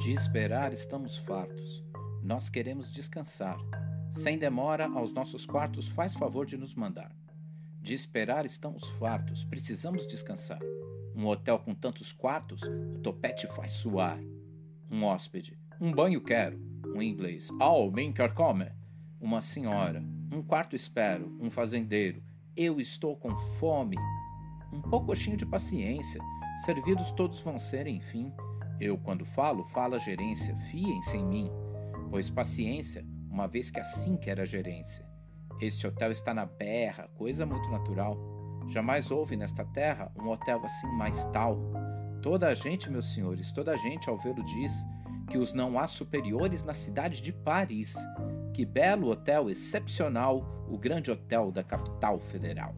De esperar estamos fartos. Nós queremos descansar. Sem demora, aos nossos quartos faz favor de nos mandar. De esperar estamos fartos, precisamos descansar. Um hotel com tantos quartos, o topete faz suar. Um hóspede, um banho quero. Um inglês, ao bem quer comer. Uma senhora, um quarto espero. Um fazendeiro, eu estou com fome. Um poucochinho de paciência, servidos todos vão ser, enfim. Eu, quando falo, fala gerência, fiem-se em mim, pois paciência, uma vez que assim quer a gerência. Este hotel está na berra, coisa muito natural. Jamais houve nesta terra um hotel assim mais tal. Toda a gente, meus senhores, toda a gente ao vê-lo diz que os não há superiores na cidade de Paris. Que belo hotel excepcional, o grande hotel da capital federal.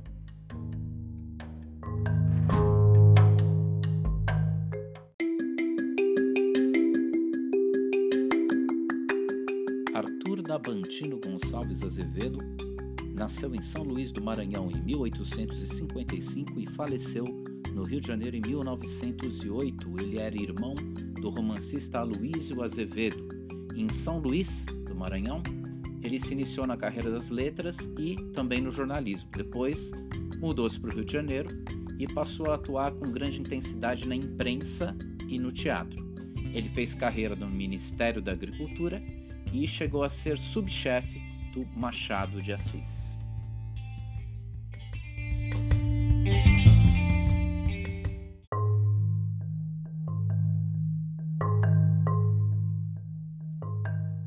Arthur Dabantino Gonçalves Azevedo nasceu em São Luís do Maranhão em 1855 e faleceu no Rio de Janeiro em 1908. Ele era irmão do romancista Aloysio Azevedo. Em São Luís do Maranhão, ele se iniciou na carreira das letras e também no jornalismo. Depois, mudou-se para o Rio de Janeiro e passou a atuar com grande intensidade na imprensa e no teatro. Ele fez carreira no Ministério da Agricultura e chegou a ser subchefe do Machado de Assis.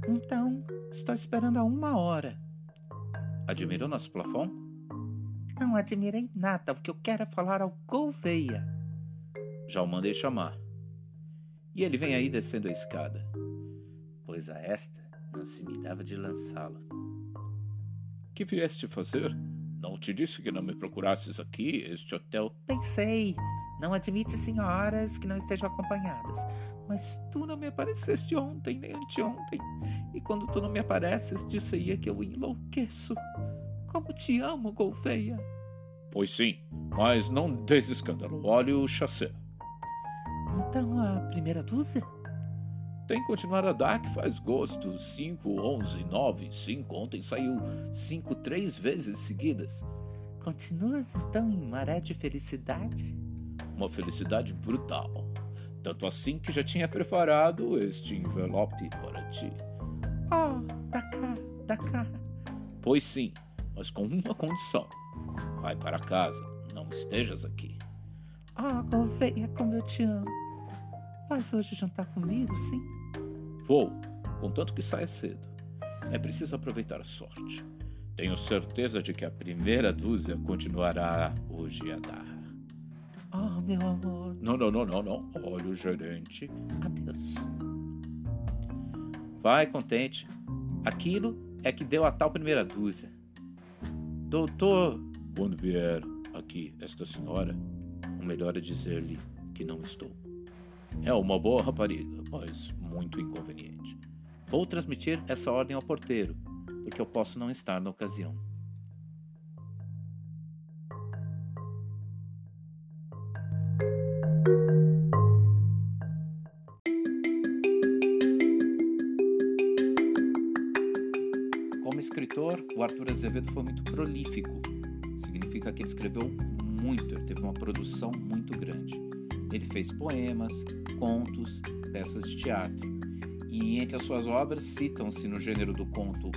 Então, estou esperando há uma hora. Admirou nosso plafond? Não admirei nada, o que eu quero é falar ao Gouveia. Já o mandei chamar. E ele vem aí descendo a escada. Pois a esta não se me dava de lançá-lo. Que vieste fazer? Não te disse que não me procurasses aqui, este hotel? Pensei. Não admite senhoras que não estejam acompanhadas. Mas tu não me apareceste ontem nem anteontem. E quando tu não me apareces, disse que eu enlouqueço. Como te amo, Golfeia. Pois sim, mas não des escândalo. Olhe o chassé. Então a primeira dúzia? Tem que continuar a dar que faz gosto. 5, 11, 9, 5. Ontem saiu 5 três vezes seguidas. Continuas então em maré de felicidade? Uma felicidade brutal. Tanto assim que já tinha preparado este envelope para ti. Oh, dá cá, dá cá. Pois sim, mas com uma condição. Vai para casa, não estejas aqui. Ah, oh, Gouveia, como eu te amo. Vais hoje jantar comigo, sim? Vou, contanto que saia cedo. É preciso aproveitar a sorte. Tenho certeza de que a primeira dúzia continuará hoje a dar. Oh, meu amor. Não, não, não, não, não. Olha o gerente. Adeus. Vai contente. Aquilo é que deu a tal primeira dúzia. Doutor, quando vier aqui esta senhora, o melhor é dizer-lhe que não estou. É uma boa rapariga, mas muito inconveniente. Vou transmitir essa ordem ao porteiro, porque eu posso não estar na ocasião. Como escritor, o Arthur Azevedo foi muito prolífico. Significa que ele escreveu muito, ele teve uma produção muito grande. Ele fez poemas, contos, peças de teatro. E entre as suas obras citam-se no gênero do conto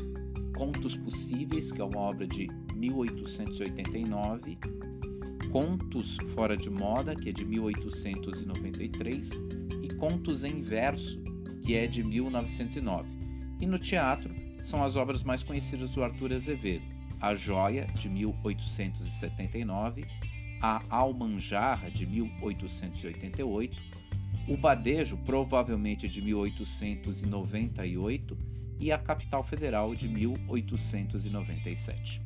Contos Possíveis, que é uma obra de 1889, Contos Fora de Moda, que é de 1893, e Contos em Verso, que é de 1909. E no teatro são as obras mais conhecidas do Arthur Azevedo: A Joia, de 1879, A Almanjarra, de 1888, o Badejo, provavelmente de 1898, e a Capital Federal de 1897.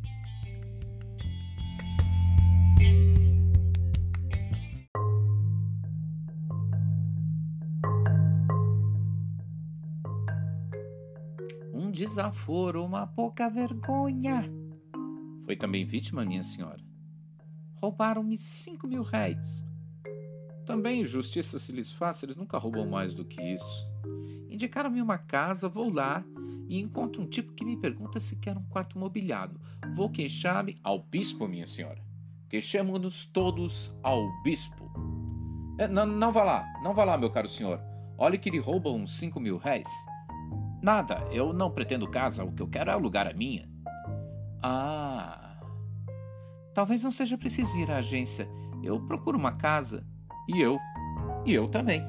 Um desaforo, uma pouca vergonha. Foi também vítima, minha senhora. Roubaram-me cinco mil réis. Também, justiça se lhes faça, eles nunca roubam mais do que isso. Indicaram-me uma casa, vou lá e encontro um tipo que me pergunta se quer um quarto mobiliado. Vou queixar-me ao bispo, minha senhora. Queixemos-nos todos ao bispo. É, não, não vá lá, não vá lá, meu caro senhor. Olhe que lhe roubam cinco mil réis. Nada, eu não pretendo casa, o que eu quero é alugar a minha. Ah. Talvez não seja preciso ir à agência. Eu procuro uma casa. E eu. E eu também.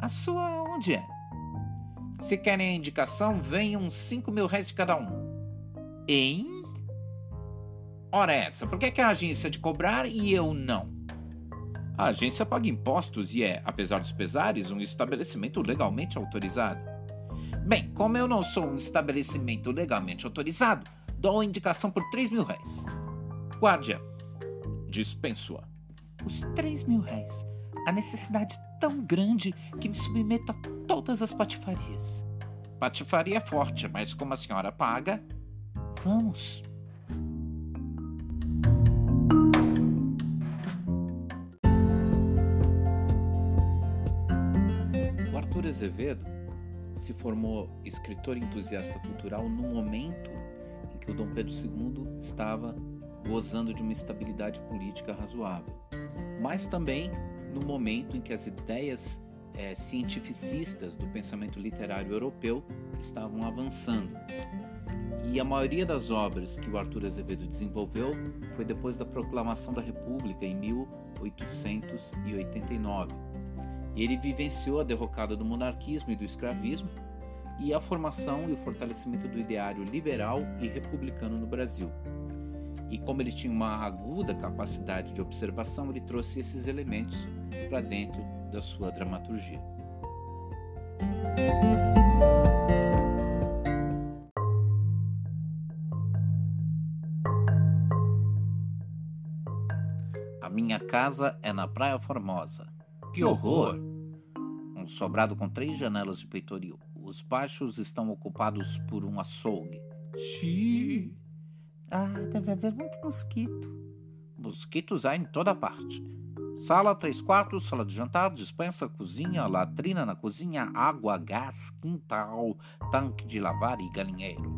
A sua onde é? Se querem a indicação, venham cinco mil réis de cada um. Em? Ora essa, por que, que a agência de cobrar e eu não? A agência paga impostos e é, apesar dos pesares, um estabelecimento legalmente autorizado. Bem, como eu não sou um estabelecimento legalmente autorizado, dou a indicação por três mil réis. Guardia, dispenso-a. Os três mil réis. A necessidade tão grande que me submeto a todas as patifarias. Patifaria é forte, mas como a senhora paga. Vamos. O Arthur Azevedo se formou escritor entusiasta cultural no momento em que o Dom Pedro II estava gozando de uma estabilidade política razoável, mas também no momento em que as ideias é, cientificistas do pensamento literário europeu estavam avançando. E a maioria das obras que o Arthur Azevedo desenvolveu foi depois da proclamação da República em 1889. E ele vivenciou a derrocada do monarquismo e do escravismo e a formação e o fortalecimento do ideário liberal e republicano no Brasil. E como ele tinha uma aguda capacidade de observação, ele trouxe esses elementos para dentro da sua dramaturgia. A minha casa é na Praia Formosa. Que horror! Um sobrado com três janelas de peitoril. Os baixos estão ocupados por um açougue. Xiii! Ah, deve haver muito mosquito. Mosquitos há em toda parte. Sala, três quartos, sala de jantar, dispensa, cozinha, latrina na cozinha, água, gás, quintal, tanque de lavar e galinheiro.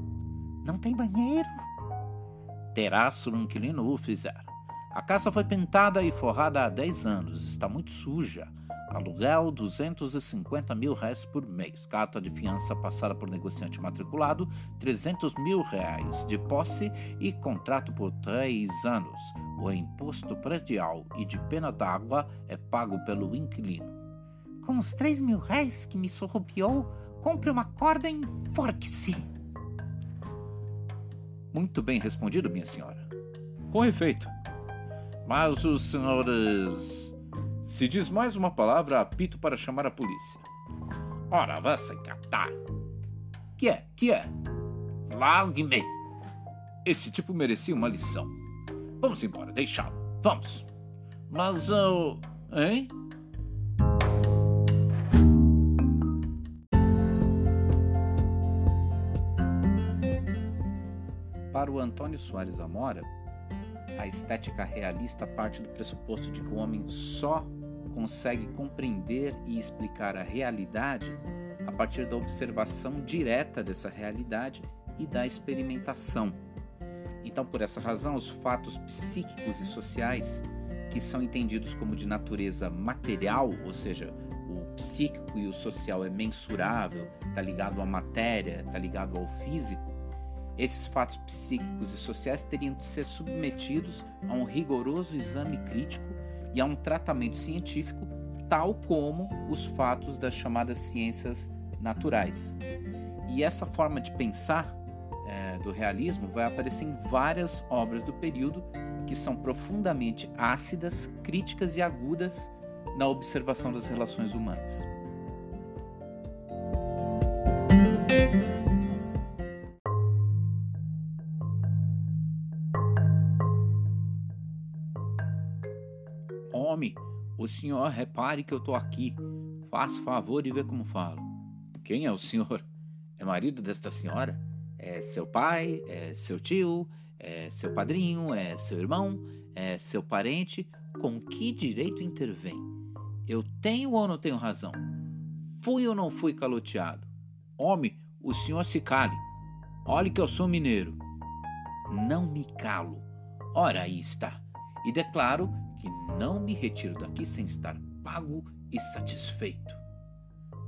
Não tem banheiro? Terá se um inquilino o fizer. A casa foi pintada e forrada há 10 anos, está muito suja. Aluguel 250 mil reais por mês. Carta de fiança passada por negociante matriculado 300 mil reais de posse e contrato por três anos. O imposto predial e de pena d'água é pago pelo inquilino. Com os 3 mil reais que me sorropiou, compre uma corda e enforque-se. Muito bem respondido, minha senhora. Com efeito. Mas os senhores se diz mais uma palavra, apito para chamar a polícia. Ora, vá se catar. Que é? Que é? Largue-me. Esse tipo merecia uma lição. Vamos embora, deixá-lo. Vamos. Mas eu. Hein? Para o Antônio Soares Amora, a estética realista parte do pressuposto de que o homem só consegue compreender e explicar a realidade a partir da observação direta dessa realidade e da experimentação. Então, por essa razão, os fatos psíquicos e sociais, que são entendidos como de natureza material, ou seja, o psíquico e o social é mensurável, está ligado à matéria, está ligado ao físico, esses fatos psíquicos e sociais teriam de ser submetidos a um rigoroso exame crítico e a um tratamento científico, tal como os fatos das chamadas ciências naturais. E essa forma de pensar é, do realismo vai aparecer em várias obras do período que são profundamente ácidas, críticas e agudas na observação das relações humanas. O senhor repare que eu tô aqui. Faça favor e vê como falo. Quem é o senhor? É marido desta senhora? É seu pai? É seu tio? É seu padrinho? É seu irmão? É seu parente? Com que direito intervém? Eu tenho ou não tenho razão? Fui ou não fui caloteado? Homem, o senhor se cale. Olhe que eu sou mineiro. Não me calo. Ora aí está. E declaro que não me retiro daqui sem estar pago e satisfeito.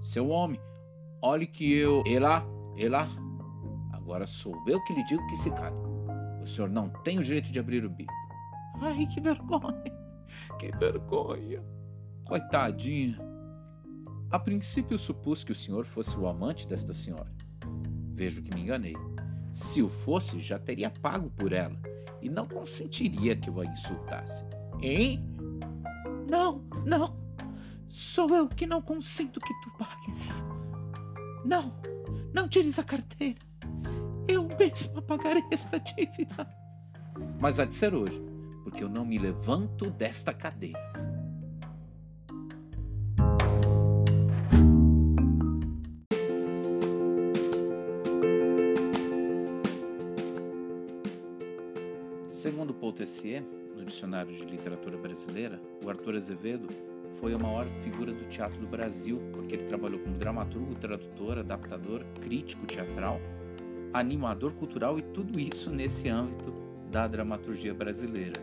Seu homem, olhe que eu. E lá, e lá. Agora sou eu que lhe digo que se cale. O senhor não tem o direito de abrir o bico. Ai, que vergonha! Que vergonha! Coitadinha. A princípio supus que o senhor fosse o amante desta senhora. Vejo que me enganei. Se o fosse, já teria pago por ela e não consentiria que eu a insultasse. Hein? Não, não. Sou eu que não consinto que tu pagues. Não, não tires a carteira. Eu mesma pagarei esta dívida. Mas há de ser hoje, porque eu não me levanto desta cadeira. Segundo Paul Tessier, Dicionário de Literatura Brasileira, o Arthur Azevedo foi a maior figura do teatro do Brasil, porque ele trabalhou como dramaturgo, tradutor, adaptador, crítico teatral, animador cultural e tudo isso nesse âmbito da dramaturgia brasileira.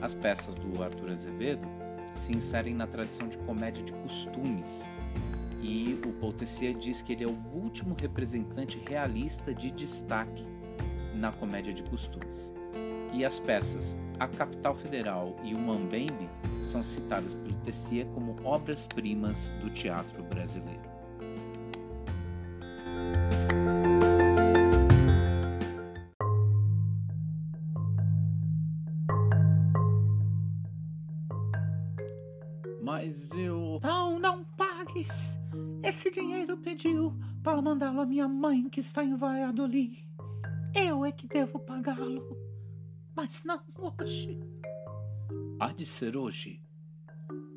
As peças do Arthur Azevedo se inserem na tradição de comédia de costumes, e o Paul diz que ele é o último representante realista de destaque na comédia de costumes. E as peças A Capital Federal e O Mambembe são citadas pelo Tessier como obras-primas do teatro brasileiro. Mas eu. Não, não pagues! Esse dinheiro pediu para mandá-lo à minha mãe que está em Valladolid. Eu é que devo pagá-lo. Mas não hoje. Há de ser hoje.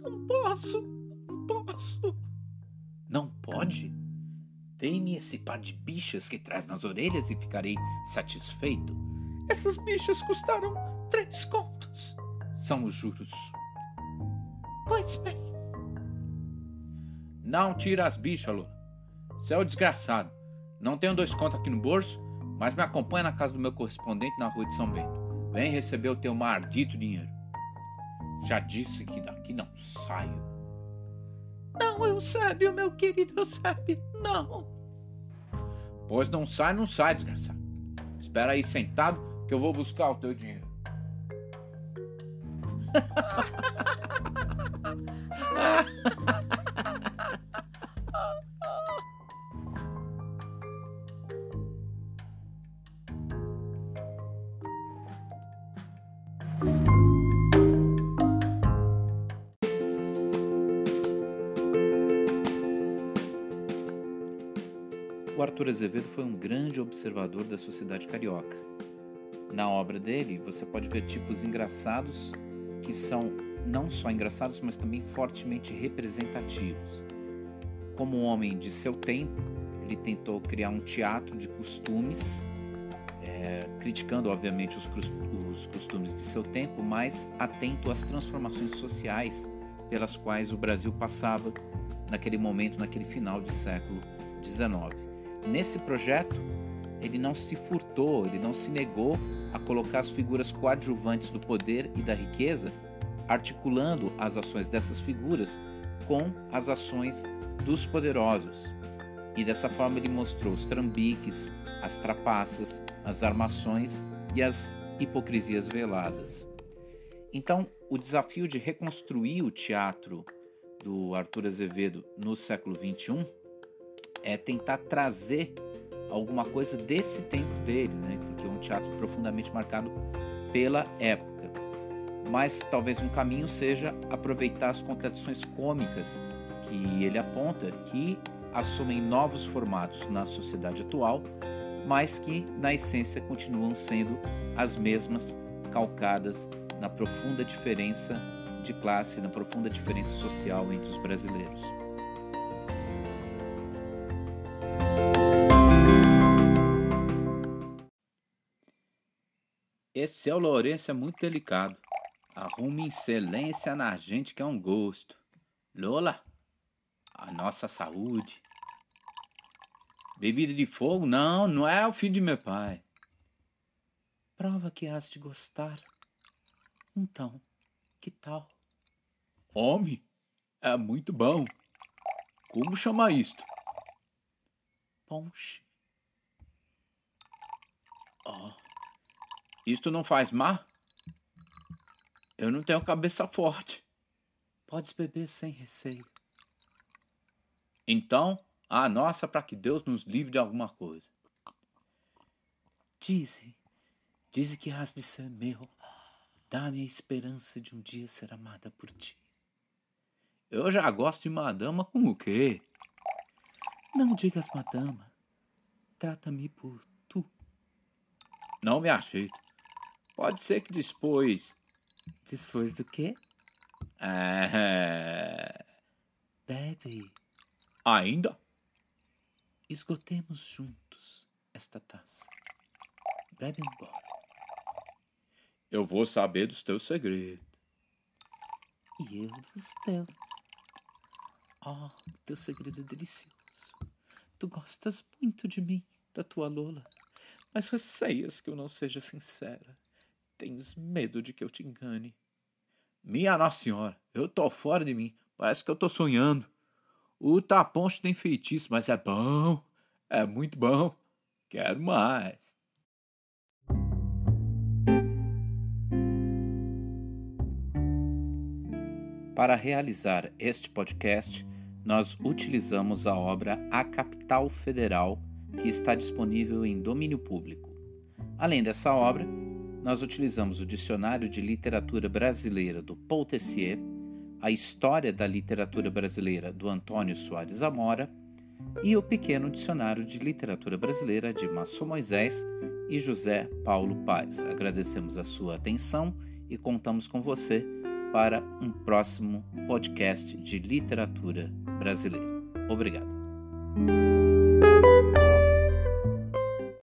Não posso, não posso. Não pode? Dê-me esse par de bichas que traz nas orelhas e ficarei satisfeito. Essas bichas custaram três contos. São os juros. Pois bem. Não tira as bichas, Lula. Você é o desgraçado. Não tenho dois contos aqui no bolso, mas me acompanha na casa do meu correspondente na rua de São Bento. Vem receber o teu maldito dinheiro. Já disse que daqui não saio. Não, Eusébio, meu querido Eusébio, não. Pois não sai, não sai, desgraçado. Espera aí sentado que eu vou buscar o teu dinheiro. Arthur Azevedo foi um grande observador da sociedade carioca. Na obra dele, você pode ver tipos engraçados que são não só engraçados, mas também fortemente representativos. Como um homem de seu tempo, ele tentou criar um teatro de costumes, é, criticando, obviamente, os, os costumes de seu tempo, mas atento às transformações sociais pelas quais o Brasil passava naquele momento, naquele final de século XIX. Nesse projeto, ele não se furtou, ele não se negou a colocar as figuras coadjuvantes do poder e da riqueza, articulando as ações dessas figuras com as ações dos poderosos. E dessa forma ele mostrou os trambiques, as trapaças, as armações e as hipocrisias veladas. Então, o desafio de reconstruir o teatro do Arthur Azevedo no século XXI é tentar trazer alguma coisa desse tempo dele, né? Porque é um teatro profundamente marcado pela época. Mas talvez um caminho seja aproveitar as contradições cômicas que ele aponta, que assumem novos formatos na sociedade atual, mas que na essência continuam sendo as mesmas, calcadas na profunda diferença de classe, na profunda diferença social entre os brasileiros. Esse é o Lourenço é muito delicado. Arrume excelência na gente que é um gosto. Lola, a nossa saúde. Bebida de fogo? Não, não é o filho de meu pai. Prova que has de gostar. Então, que tal? Homem, é muito bom. Como chama isto? Ponche. Oh, isto não faz mal? Eu não tenho cabeça forte. Podes beber sem receio. Então, a nossa para que Deus nos livre de alguma coisa. Dize, dize que has de ser meu. Dá-me a esperança de um dia ser amada por ti. Eu já gosto de madama com o quê? Não digas madama. Trata-me por tu. Não me ajeito. Pode ser que depois. Depois do quê? É... Bebe. Ainda? Esgotemos juntos esta taça. Bebe embora. Eu vou saber dos teus segredos. E eu dos teus. Oh, teu segredo é delicioso. Tu gostas muito de mim, da tua Lola, mas receias que eu não seja sincera. Tens medo de que eu te engane. Minha Nossa Senhora, eu tô fora de mim. Parece que eu tô sonhando. O taponcho tem feitiço, mas é bom. É muito bom. Quero mais. Para realizar este podcast, nós utilizamos a obra A Capital Federal, que está disponível em domínio público. Além dessa obra, nós utilizamos o Dicionário de Literatura Brasileira do Paul Tessier a História da Literatura Brasileira do Antônio Soares Amora e o Pequeno Dicionário de Literatura Brasileira de Massou Moisés e José Paulo Paz. Agradecemos a sua atenção e contamos com você para um próximo podcast de literatura brasileira. Obrigado.